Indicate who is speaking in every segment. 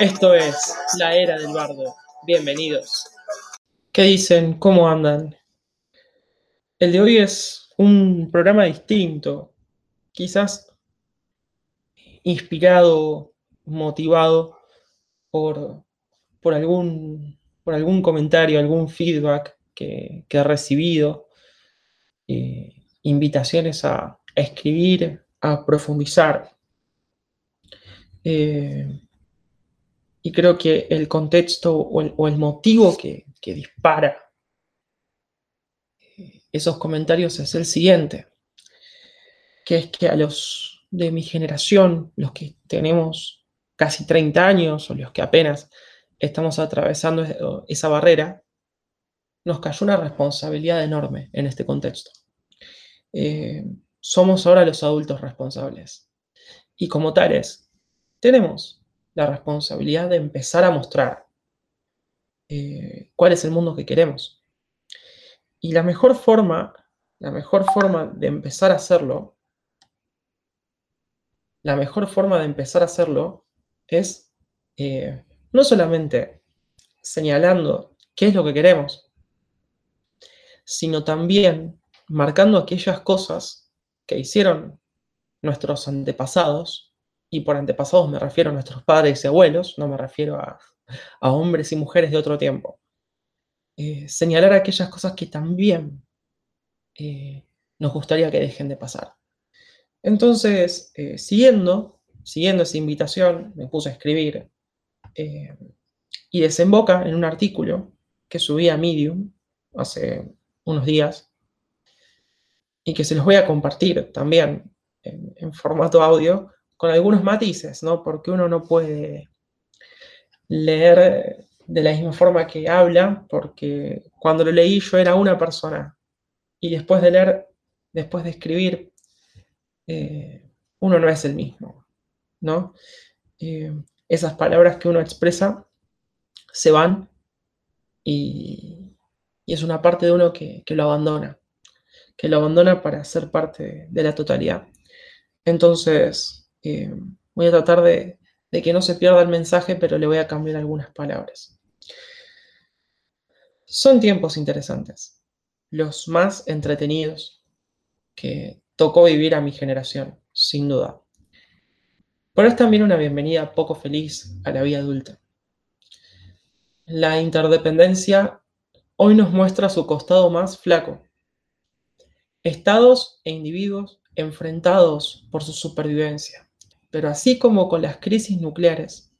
Speaker 1: Esto es La Era del Bardo. Bienvenidos. ¿Qué dicen? ¿Cómo andan? El de hoy es un programa distinto, quizás inspirado, motivado por, por, algún, por algún comentario, algún feedback que, que he recibido, eh, invitaciones a, escribir, a profundizar. Eh, y creo que el contexto o el, motivo que, dispara eh, esos comentarios es el siguiente, que es que a los de mi generación, los que tenemos casi 30 años o los que apenas estamos atravesando esa barrera, nos cayó una responsabilidad enorme en este contexto. Eh, somos ahora los adultos responsables. Y como tales, tenemos la responsabilidad de empezar a mostrar eh, cuál es el mundo que queremos. Y la mejor forma, la mejor forma de empezar a hacerlo, la mejor forma de empezar a hacerlo es eh, no solamente señalando qué es lo que queremos, sino también marcando aquellas cosas que hicieron nuestros antepasados y por antepasados me refiero a nuestros padres y abuelos, no me refiero a, hombres y mujeres de otro tiempo. Eh, señalar aquellas cosas que también eh, nos gustaría que dejen de pasar. Entonces, eh, siguiendo, siguiendo esa invitación, me puse a escribir y desemboca en un artículo que subí a Medium hace unos días y que se los voy a compartir también en formato audio con algunos matices, ¿no? Porque uno no puede leer de la misma forma que habla, porque cuando lo leí yo era una persona y después de leer, después de escribir, eh, uno no es el mismo, ¿no? Eh, esas palabras que uno expresa se van y, es una parte de uno que, lo abandona, que lo abandona para ser parte de la totalidad. Entonces, eh, voy a tratar de, que no se pierda el mensaje, pero le voy a cambiar algunas palabras. Son tiempos interesantes, los más entretenidos que tocó vivir a mi generación, sin duda. Pero es también una bienvenida poco feliz a la vida adulta. La interdependencia hoy nos muestra su costado más flaco. Estados e individuos enfrentados por su supervivencia. Pero así como con las crisis nucleares,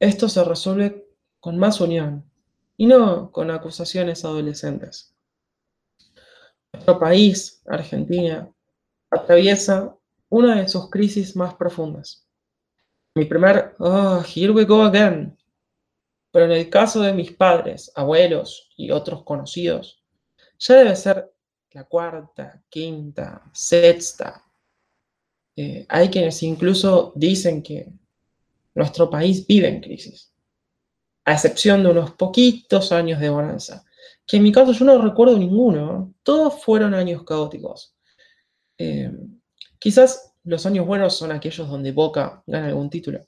Speaker 1: esto se resuelve con más unión y no con acusaciones adolescentes. Nuestro país, Argentina, atraviesa una de sus crisis más profundas. Mi primer, oh, here we go again. Pero en el caso de mis padres, abuelos y otros conocidos, ya debe ser la cuarta, quinta, sexta, eh, hay quienes incluso dicen que nuestro país vive en crisis, a excepción de unos poquitos años de bonanza, que en mi caso yo no recuerdo ninguno, todos fueron años caóticos. Eh, quizás los años buenos son aquellos donde Boca gana algún título,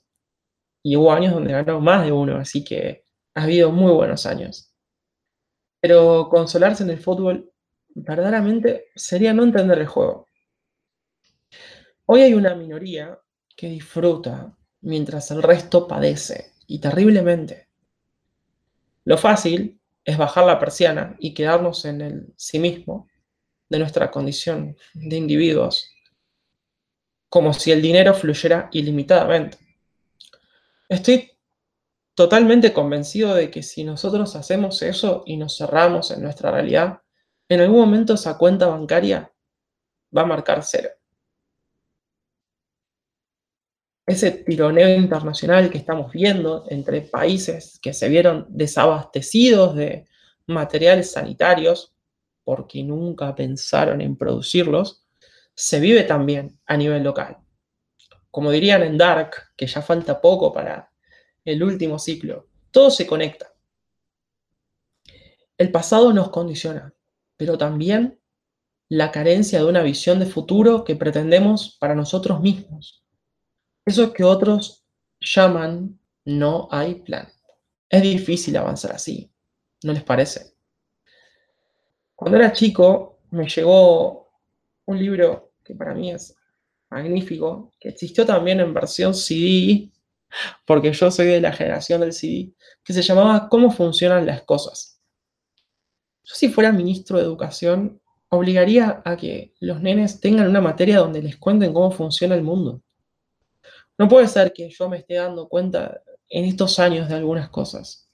Speaker 1: y hubo años donde ganó más de uno, así que ha habido muy buenos años. Pero consolarse en el fútbol verdaderamente sería no entender el juego. Hoy hay una minoría que disfruta mientras el resto padece, y terriblemente. Lo fácil es bajar la persiana y quedarnos en el sí mismo de nuestra condición de individuos, como si el dinero fluyera ilimitadamente. Estoy totalmente convencido de que si nosotros hacemos eso y nos cerramos en nuestra realidad, en algún momento esa cuenta bancaria va a marcar cero ese tironeo internacional que estamos viendo entre países que se vieron desabastecidos de materiales sanitarios porque nunca pensaron en producirlos, se vive también a nivel local. Como dirían en Dark, que ya falta poco para el último ciclo, todo se conecta. El pasado nos condiciona, pero también la carencia de una visión de futuro que pretendemos para nosotros mismos eso que otros llaman No hay plan. Es difícil avanzar así, ¿no les parece? Cuando era chico me llegó un libro que para mí es magnífico, que existió también en versión CD, porque yo soy de la generación del CD, que se llamaba Cómo funcionan las cosas. Yo si fuera ministro de Educación, obligaría a que los nenes tengan una materia donde les cuenten cómo funciona el mundo. No puede ser que yo me esté dando cuenta en estos años de algunas cosas.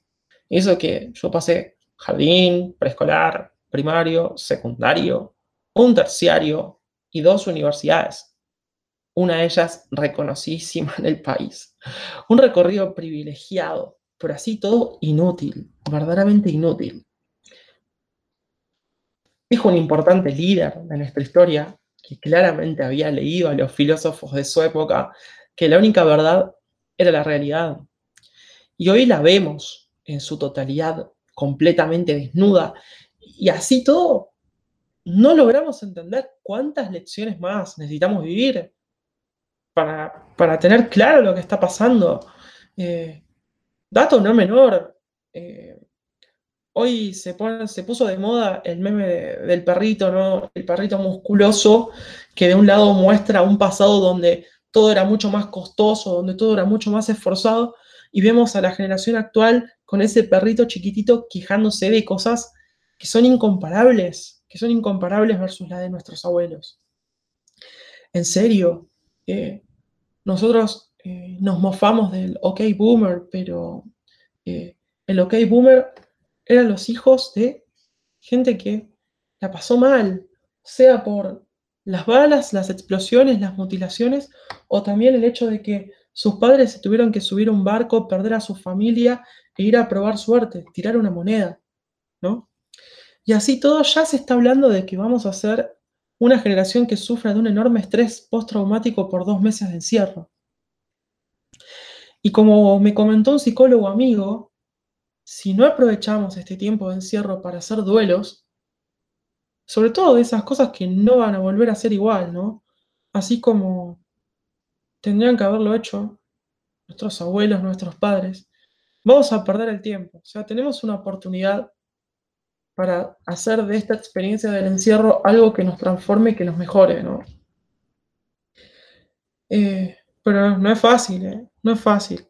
Speaker 1: Eso que yo pasé jardín, preescolar, primario, secundario, un terciario y dos universidades. Una de ellas reconocidísima en el país. Un recorrido privilegiado, pero así todo inútil, verdaderamente inútil. Dijo un importante líder de nuestra historia, que claramente había leído a los filósofos de su época, que la única verdad era la realidad. Y hoy la vemos en su totalidad, completamente desnuda. Y así todo, no logramos entender cuántas lecciones más necesitamos vivir para, tener claro lo que está pasando. Eh, dato no menor. Eh, hoy se, se puso de moda el meme del perrito, ¿no? El perrito musculoso que de un lado muestra un pasado donde todo era mucho más costoso, donde todo era mucho más esforzado, y vemos a la generación actual con ese perrito chiquitito quejándose de cosas que son incomparables, que son incomparables versus la de nuestros abuelos. En serio, eh, nosotros eh, nos mofamos del OK Boomer, pero eh, el OK Boomer eran los hijos de gente que la pasó mal, sea por las balas, las explosiones, las mutilaciones, o también el hecho de que sus padres se tuvieron que subir a un barco, perder a su familia e ir a probar suerte, tirar una moneda, ¿no? Y así todo ya se está hablando de que vamos a ser una generación que sufra de un enorme estrés postraumático por dos meses de encierro. Y como me comentó un psicólogo amigo, si no aprovechamos este tiempo de encierro para hacer duelos, sobre todo de esas cosas que no van a volver a ser igual, ¿no? Así como tendrían que haberlo hecho nuestros abuelos, nuestros padres. Vamos a perder el tiempo. O sea, tenemos una oportunidad para hacer de esta experiencia del encierro algo que nos transforme y que nos mejore, ¿no? Eh, pero no es fácil, ¿eh? No es fácil.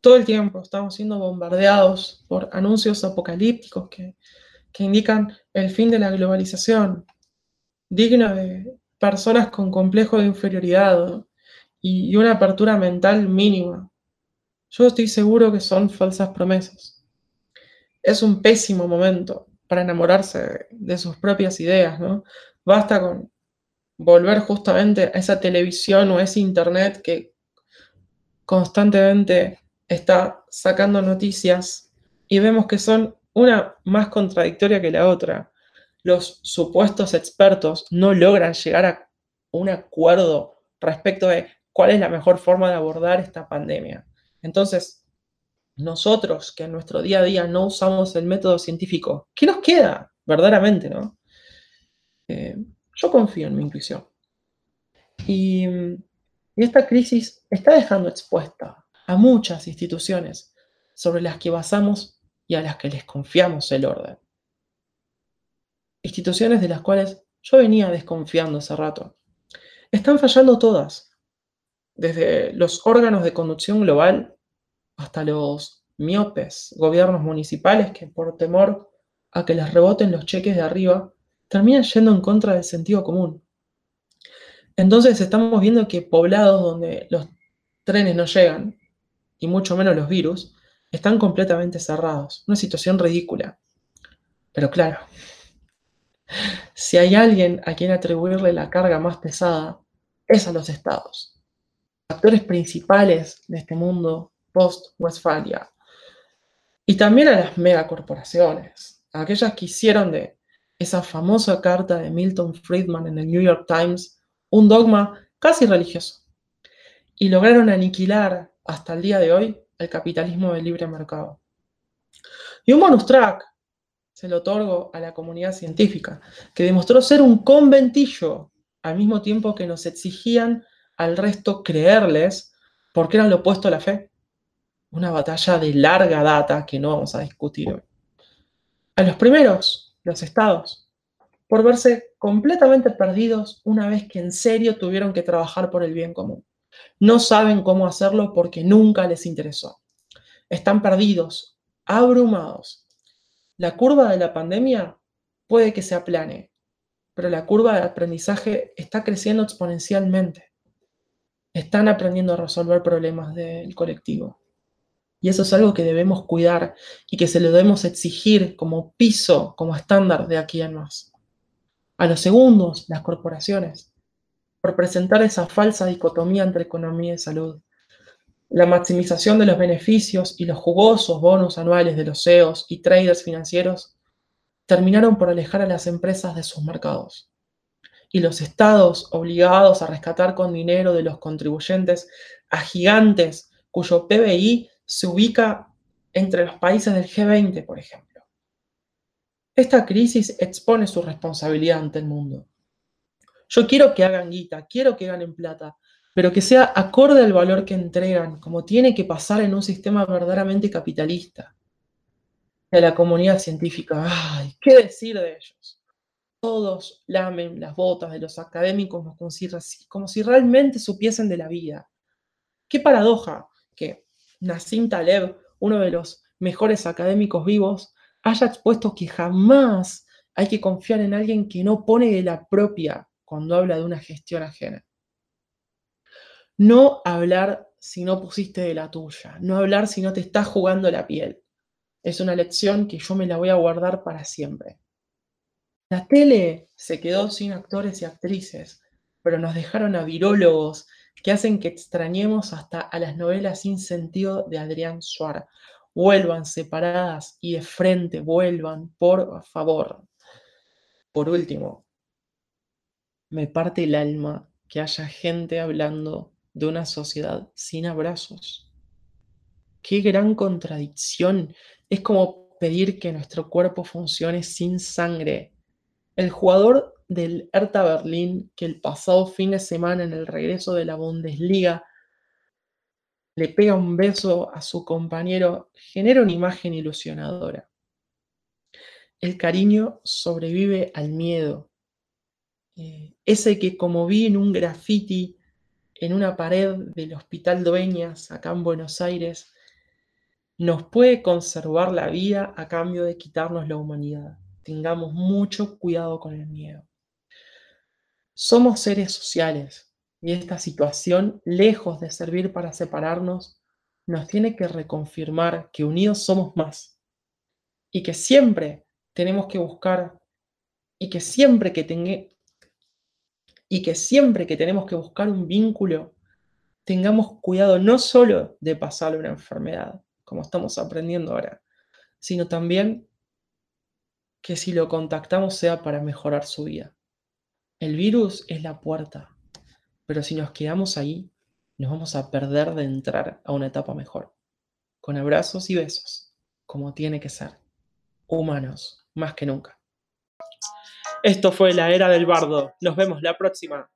Speaker 1: Todo el tiempo estamos siendo bombardeados por anuncios apocalípticos que que indican el fin de la globalización, digna de personas con complejo de inferioridad y una apertura mental mínima. Yo estoy seguro que son falsas promesas. Es un pésimo momento para enamorarse de sus propias ideas, ¿no? Basta con volver justamente a esa televisión o a ese internet que constantemente está sacando noticias y vemos que son una más contradictoria que la otra. Los supuestos expertos no logran llegar a un acuerdo respecto de cuál es la mejor forma de abordar esta pandemia. Entonces, nosotros que en nuestro día a día no usamos el método científico, ¿qué nos queda verdaderamente, no? Eh, yo confío en mi intuición. Y, y esta crisis está dejando expuesta a muchas instituciones sobre las que basamos y a las que les confiamos el orden. Instituciones de las cuales yo venía desconfiando hace rato. Están fallando todas, desde los órganos de conducción global hasta los miopes gobiernos municipales que por temor a que les reboten los cheques de arriba, terminan yendo en contra del sentido común. Entonces estamos viendo que poblados donde los trenes no llegan, y mucho menos los virus, están completamente cerrados. Una situación ridícula. Pero claro, si hay alguien a quien atribuirle la carga más pesada, es a los estados. Actores principales de este mundo post-Westfalia. Y también a las megacorporaciones, aquellas que hicieron de esa famosa carta de Milton Friedman en el New York Times un dogma casi religioso. Y lograron aniquilar hasta el día de hoy el capitalismo del libre mercado. Y un bonus track se lo otorgo a la comunidad científica, que demostró ser un conventillo al mismo tiempo que nos exigían al resto creerles porque era lo opuesto a la fe. Una batalla de larga data que no vamos a discutir hoy. A los primeros, los estados, por verse completamente perdidos una vez que en serio tuvieron que trabajar por el bien común. No saben cómo hacerlo porque nunca les interesó. Están perdidos, abrumados. La curva de la pandemia puede que se aplane, pero la curva de aprendizaje está creciendo exponencialmente. Están aprendiendo a resolver problemas del colectivo. Y eso es algo que debemos cuidar y que se lo debemos exigir como piso, como estándar de aquí en más. A los segundos, las corporaciones, por presentar esa falsa dicotomía entre economía y salud. La maximización de los beneficios y los jugosos bonos anuales de los CEOs y traders financieros terminaron por alejar a las empresas de sus mercados. Y los estados obligados a rescatar con dinero de los contribuyentes a gigantes cuyo PBI se ubica entre los países del G20, por ejemplo. Esta crisis expone su responsabilidad ante el mundo. Yo quiero que hagan guita, quiero que ganen plata, pero que sea acorde al valor que entregan, como tiene que pasar en un sistema verdaderamente capitalista. De la comunidad científica, ay, ¿qué decir de ellos? Todos lamen las botas de los académicos como si, como si realmente supiesen de la vida. Qué paradoja que Nassim Taleb, uno de los mejores académicos vivos, haya expuesto que jamás hay que confiar en alguien que no pone de la propia cuando habla de una gestión ajena. No hablar si no pusiste de la tuya, no hablar si no te estás jugando la piel. Es una lección que yo me la voy a guardar para siempre. La tele se quedó sin actores y actrices, pero nos dejaron a virólogos que hacen que extrañemos hasta a las novelas sin sentido de Adrián Suárez. Vuelvan separadas y de frente, vuelvan, por favor. Por último, me parte el alma que haya gente hablando de una sociedad sin abrazos. Qué gran contradicción. Es como pedir que nuestro cuerpo funcione sin sangre. El jugador del Hertha Berlín que el pasado fin de semana en el regreso de la Bundesliga le pega un beso a su compañero genera una imagen ilusionadora. El cariño sobrevive al miedo. Eh, ese que como vi en un graffiti en una pared del Hospital Dueñas, acá en Buenos Aires, nos puede conservar la vida a cambio de quitarnos la humanidad. Tengamos mucho cuidado con el miedo. Somos seres sociales y esta situación, lejos de servir para separarnos, nos tiene que reconfirmar que unidos somos más y que siempre tenemos que buscar y que siempre que y que siempre que tenemos que buscar un vínculo tengamos cuidado no solo de pasarle una enfermedad, como estamos aprendiendo ahora, sino también que si lo contactamos sea para mejorar su vida. El virus es la puerta, pero si nos quedamos ahí, nos vamos a perder de entrar a una etapa mejor. Con abrazos y besos, como tiene que ser. Humanos, más que nunca. Esto fue la era del bardo. Nos vemos la próxima.